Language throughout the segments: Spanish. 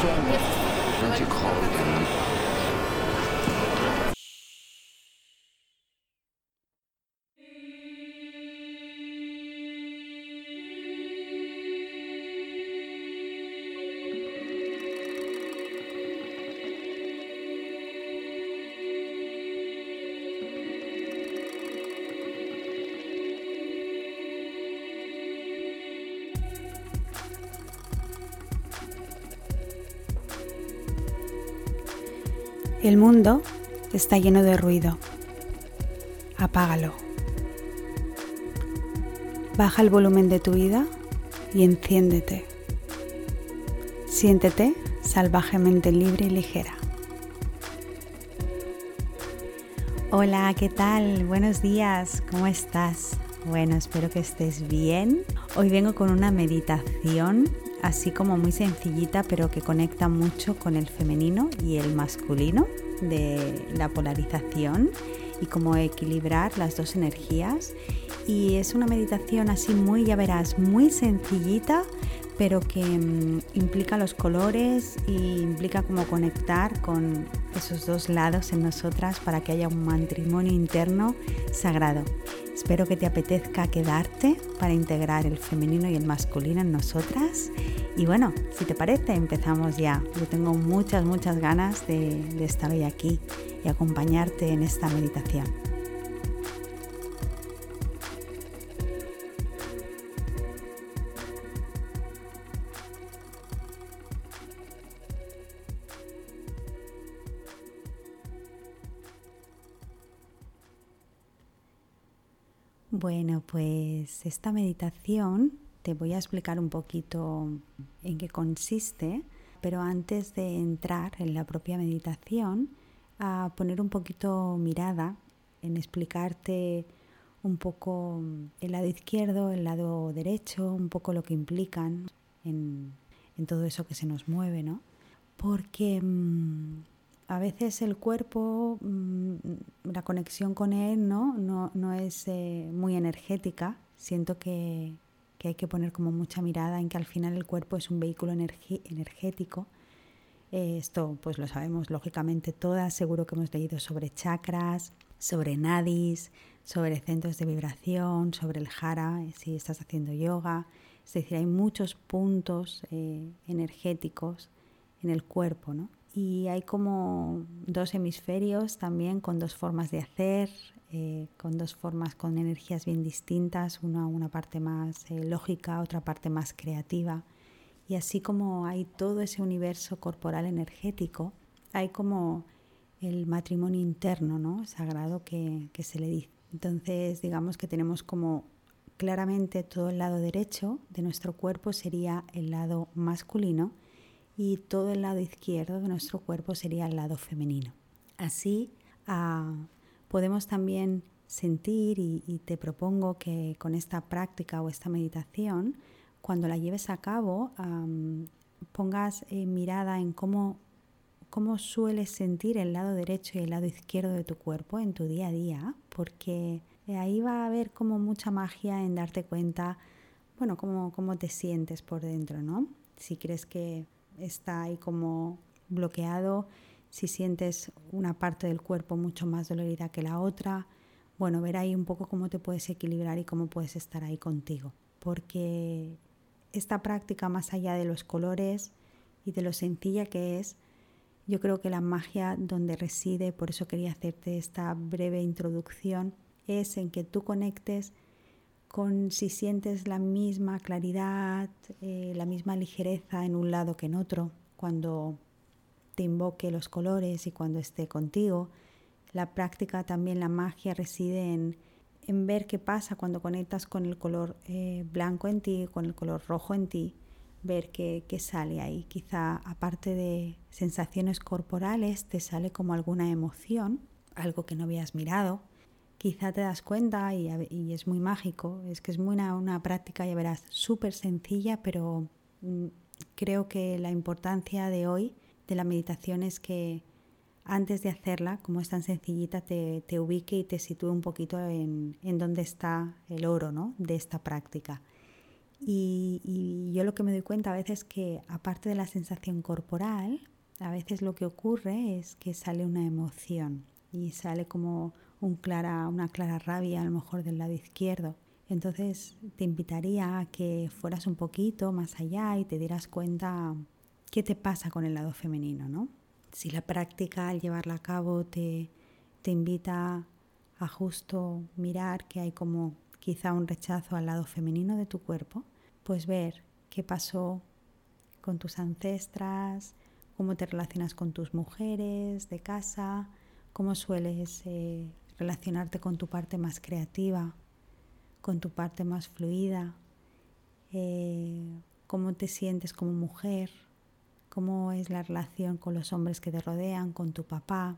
changes. El mundo está lleno de ruido. Apágalo. Baja el volumen de tu vida y enciéndete. Siéntete salvajemente libre y ligera. Hola, ¿qué tal? Buenos días, ¿cómo estás? Bueno, espero que estés bien. Hoy vengo con una meditación así como muy sencillita, pero que conecta mucho con el femenino y el masculino de la polarización y cómo equilibrar las dos energías. Y es una meditación así muy, ya verás, muy sencillita, pero que mm, implica los colores y implica cómo conectar con esos dos lados en nosotras para que haya un matrimonio interno sagrado. Espero que te apetezca quedarte para integrar el femenino y el masculino en nosotras. Y bueno, si te parece, empezamos ya. Yo tengo muchas, muchas ganas de, estar hoy aquí y acompañarte en esta meditación. Bueno, pues esta meditación te voy a explicar un poquito en qué consiste, pero antes de entrar en la propia meditación, a poner un poquito mirada en explicarte un poco el lado izquierdo, el lado derecho, un poco lo que implican en, todo eso que se nos mueve, ¿no? Porque mm, a veces el cuerpo, mm, la conexión con él no, no, es eh, muy energética. Siento que, hay que poner como mucha mirada en que al final el cuerpo es un vehículo energético. Eh, esto pues lo sabemos lógicamente todas, seguro que hemos leído sobre chakras, sobre nadis, sobre centros de vibración, sobre el jara, eh, si estás haciendo yoga. Es decir, hay muchos puntos energéticos en el cuerpo, ¿no? Y hay como dos hemisferios también con dos formas de hacer, eh, con dos formas con energías bien distintas, una, una parte más eh, lógica, otra parte más creativa. Y así como hay todo ese universo corporal energético, hay como el matrimonio interno, ¿no? Sagrado que, que se le dice. Entonces, digamos que tenemos como claramente todo el lado derecho de nuestro cuerpo sería el lado masculino y todo el lado izquierdo de nuestro cuerpo sería el lado femenino. Así ah, podemos también sentir y, te propongo que con esta práctica o esta meditación, cuando la lleves a cabo, pongas eh, mirada en cómo, cómo sueles sentir el lado derecho y el lado izquierdo de tu cuerpo en tu día a día, porque ahí va a haber como mucha magia en darte cuenta, bueno, cómo, cómo te sientes por dentro, ¿no? Si crees que está ahí como bloqueado, si sientes una parte del cuerpo mucho más dolorida que la otra, bueno, ver ahí un poco cómo te puedes equilibrar y cómo puedes estar ahí contigo. Porque esta práctica, más allá de los colores y de lo sencilla que es, yo creo que la magia donde reside, por eso quería hacerte esta breve introducción, es en que tú conectes con si sientes la misma claridad, eh, la misma ligereza en un lado que en otro, cuando te invoque los colores y cuando esté contigo. La práctica también, la magia reside en, ver qué pasa cuando conectas con el color eh, blanco en ti, con el color rojo en ti, ver qué, qué sale ahí. Quizá aparte de sensaciones corporales, te sale como alguna emoción, algo que no habías mirado quizá te das cuenta y, es muy mágico. Es que es muy una, práctica, ya verás, súper sencilla, pero mm, creo que la importancia de hoy de la meditación es que antes de hacerla, como es tan sencillita, te, ubique y te sitúe un poquito en, en dónde está el oro ¿no? de esta práctica. Y, y, yo lo que me doy cuenta a veces es que aparte de la sensación corporal, a veces lo que ocurre es que sale una emoción y sale como una clara rabia a lo mejor del lado izquierdo. Entonces te invitaría a que fueras un poquito más allá y te dieras cuenta qué te pasa con el lado femenino, ¿no? Si la práctica al llevarla a cabo te, te invita a justo mirar que hay como quizá un rechazo al lado femenino de tu cuerpo, pues ver qué pasó con tus ancestras, cómo te relacionas con tus mujeres de casa, cómo sueles eh, relacionarte con tu parte más creativa, con tu parte más fluida, eh, cómo te sientes como mujer, cómo es la relación con los hombres que te rodean, con tu papá.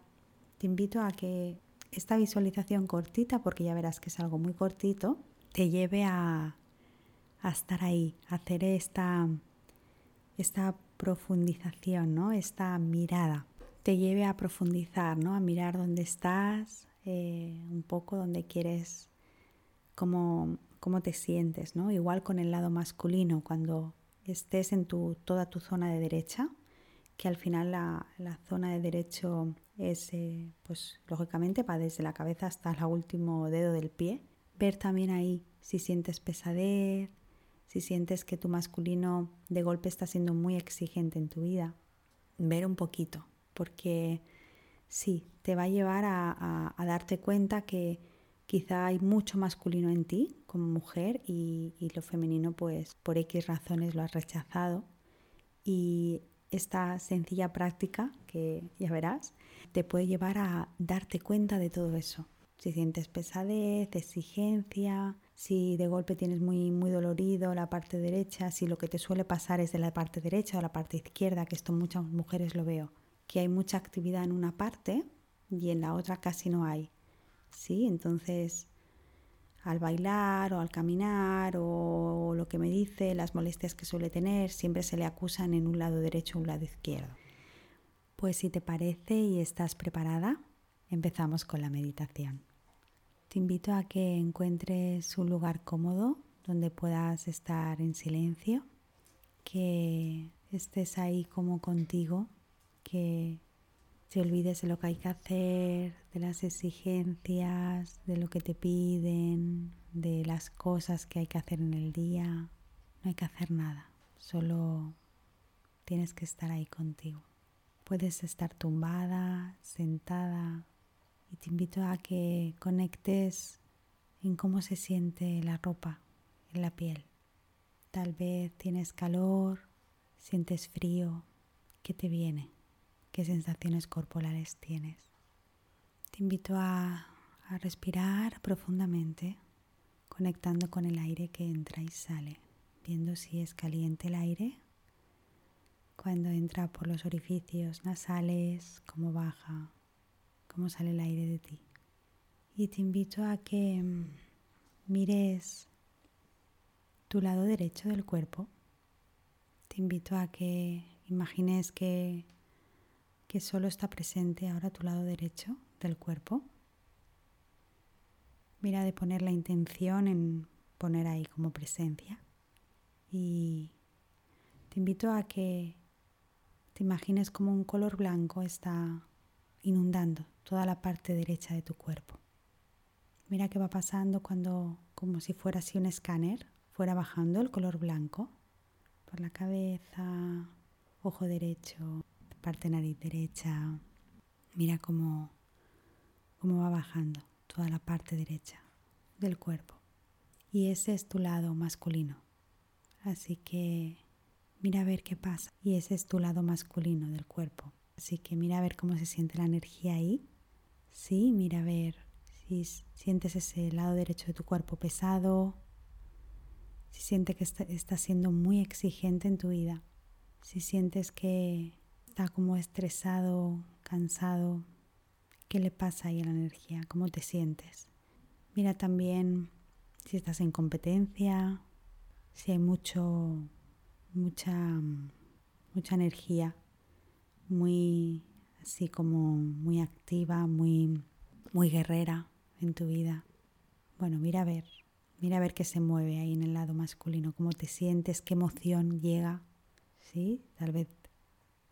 Te invito a que esta visualización cortita, porque ya verás que es algo muy cortito, te lleve a, estar ahí, a hacer esta, esta profundización, ¿no? esta mirada. Te lleve a profundizar, ¿no? a mirar dónde estás, eh, un poco dónde quieres, cómo, cómo te sientes. ¿no? Igual con el lado masculino, cuando estés en tu, toda tu zona de derecha, que al final la, zona de derecho es, eh, pues lógicamente va desde la cabeza hasta el último dedo del pie. Ver también ahí si sientes pesadez, si sientes que tu masculino de golpe está siendo muy exigente en tu vida. Ver un poquito, porque sí, te va a llevar a darte cuenta que Quizá hay mucho masculino en ti como mujer y, lo femenino pues por X razones lo has rechazado. Y esta sencilla práctica, que ya verás, te puede llevar a darte cuenta de todo eso. Si sientes pesadez, exigencia, si de golpe tienes muy, muy dolorido la parte derecha, si lo que te suele pasar es de la parte derecha o la parte izquierda, que esto muchas mujeres lo veo, que hay mucha actividad en una parte y en la otra casi no hay. ¿sí? Entonces, al bailar o al caminar o, lo que me dice, las molestias que suele tener, siempre se le acusan en un lado derecho o un lado izquierdo. Pues si te parece y estás preparada, empezamos con la meditación. Te invito a que encuentres un lugar cómodo donde puedas estar en silencio, que estés ahí como contigo, que te olvides de lo que hay que hacer, de las exigencias, de lo que te piden, de las cosas que hay que hacer en el día. No hay que hacer nada, solo tienes que estar ahí contigo. Puedes estar tumbada, sentada y te invito a que conectes en cómo se siente la ropa en la piel. Tal vez tienes calor, sientes frío, ¿qué te viene? Qué sensaciones corporales tienes. Te invito a, respirar profundamente, conectando con el aire que entra y sale, viendo si es caliente el aire cuando entra por los orificios nasales, cómo baja, cómo sale el aire de ti. Y te invito a que mm, mires tu lado derecho del cuerpo. Te invito a que imagines que que solo está presente ahora tu lado derecho del cuerpo. Mira de poner la intención en poner ahí como presencia. Y te invito a que te imagines como un color blanco está inundando toda la parte derecha de tu cuerpo. Mira qué va pasando cuando, como si fuera así un escáner, fuera bajando el color blanco por la cabeza, ojo derecho, parte nariz derecha. Mira cómo, cómo va bajando toda la parte derecha del cuerpo. Y ese es tu lado masculino. Así que mira a ver qué pasa. Y ese es tu lado masculino del cuerpo. Así que mira a ver cómo se siente la energía ahí. Sí, mira a ver si sientes ese lado derecho de tu cuerpo pesado. Si sientes que está siendo muy exigente en tu vida. Si sientes que está como estresado, cansado, ¿qué le pasa ahí a la energía? ¿Cómo te sientes? Mira también si estás en competencia, si hay mucho, mucha, mucha energía, muy así como muy activa, muy, muy guerrera en tu vida. Bueno, mira a ver, Mira a ver qué se mueve ahí en el lado masculino, cómo te sientes, qué emoción llega. ¿Sí? Tal vez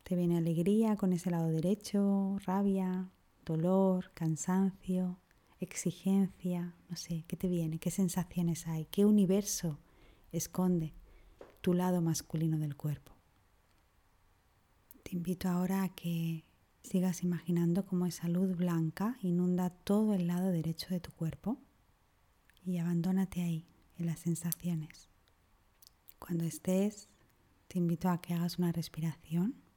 te viene alegría con ese lado derecho, rabia, dolor, cansancio, exigencia, no sé, ¿qué te viene? ¿Qué sensaciones hay? ¿Qué universo esconde tu lado masculino del cuerpo? Te invito ahora a que sigas imaginando cómo esa luz blanca inunda todo el lado derecho de tu cuerpo y abandónate ahí, en las sensaciones. Cuando estés, te invito a que hagas una respiración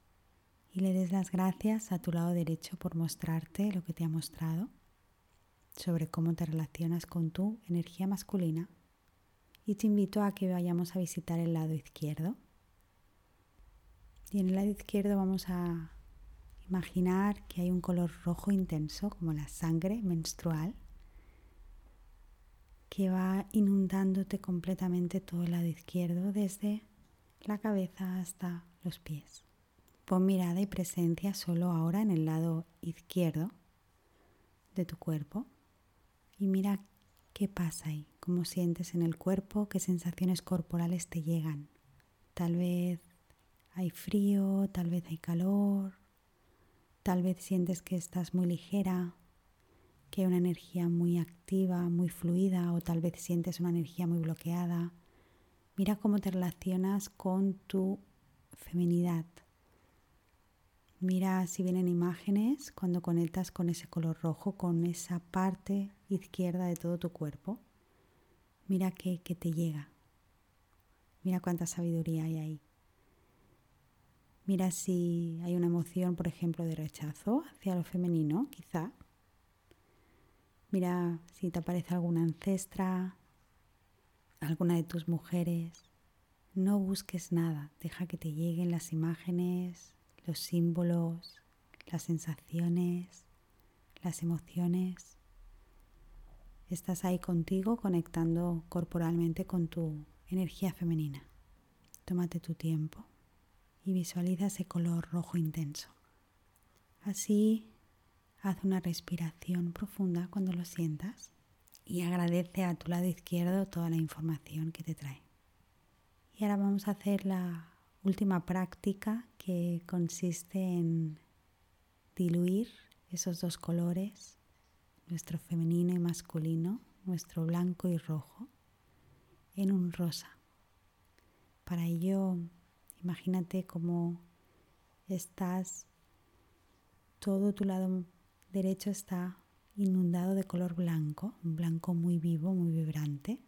y le des las gracias a tu lado derecho por mostrarte lo que te ha mostrado sobre cómo te relacionas con tu energía masculina. Y te invito a que vayamos a visitar el lado izquierdo. Y en el lado izquierdo vamos a imaginar que hay un color rojo intenso, como la sangre menstrual, que va inundándote completamente todo el lado izquierdo, desde la cabeza hasta los pies. Pon mirada y presencia solo ahora en el lado izquierdo de tu cuerpo y mira qué pasa ahí, cómo sientes en el cuerpo, qué sensaciones corporales te llegan. Tal vez hay frío, tal vez hay calor, tal vez sientes que estás muy ligera, que hay una energía muy activa, muy fluida o tal vez sientes una energía muy bloqueada. Mira cómo te relacionas con tu feminidad. Mira si vienen imágenes cuando conectas con ese color rojo, con esa parte izquierda de todo tu cuerpo. Mira qué, te llega. Mira cuánta sabiduría hay ahí. Mira si hay una emoción, por ejemplo, de rechazo hacia lo femenino, quizá. Mira si te aparece alguna ancestra, alguna de tus mujeres. No busques nada, deja que te lleguen las imágenes, los símbolos, las sensaciones, las emociones. Estás ahí contigo conectando corporalmente con tu energía femenina. Tómate tu tiempo y visualiza ese color rojo intenso. Así Haz una respiración profunda cuando lo sientas y agradece a tu lado izquierdo toda la información que te trae. Y ahora vamos a hacer la última práctica que consiste en diluir esos dos colores, nuestro femenino y masculino, nuestro blanco y rojo, en un rosa. Para ello, imagínate cómo estás todo tu lado derecho está inundado de color blanco, un blanco muy vivo, muy vibrante,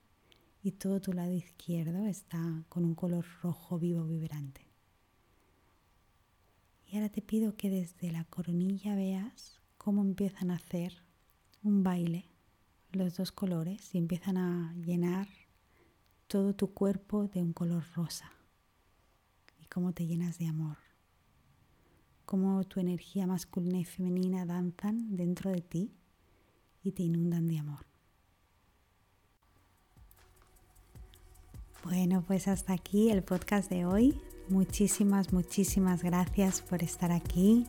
y todo tu lado izquierdo está con un color rojo vivo, vibrante. Y ahora te pido que desde la coronilla veas cómo empiezan a hacer un baile los dos colores y empiezan a llenar todo tu cuerpo de un color rosa y cómo te llenas de amor cómo tu energía masculina y femenina danzan dentro de ti y te inundan de amor. Bueno, pues hasta aquí el podcast de hoy. Muchísimas, muchísimas gracias por estar aquí.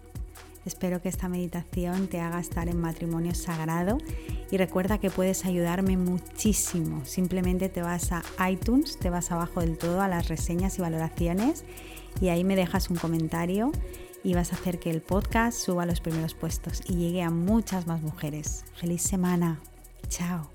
Espero que esta meditación te haga estar en matrimonio sagrado y recuerda que puedes ayudarme muchísimo. Simplemente te vas a iTunes, te vas abajo del todo a las reseñas y valoraciones y ahí me dejas un comentario y vas a hacer que el podcast suba a los primeros puestos y llegue a muchas más mujeres. Feliz semana. Chao.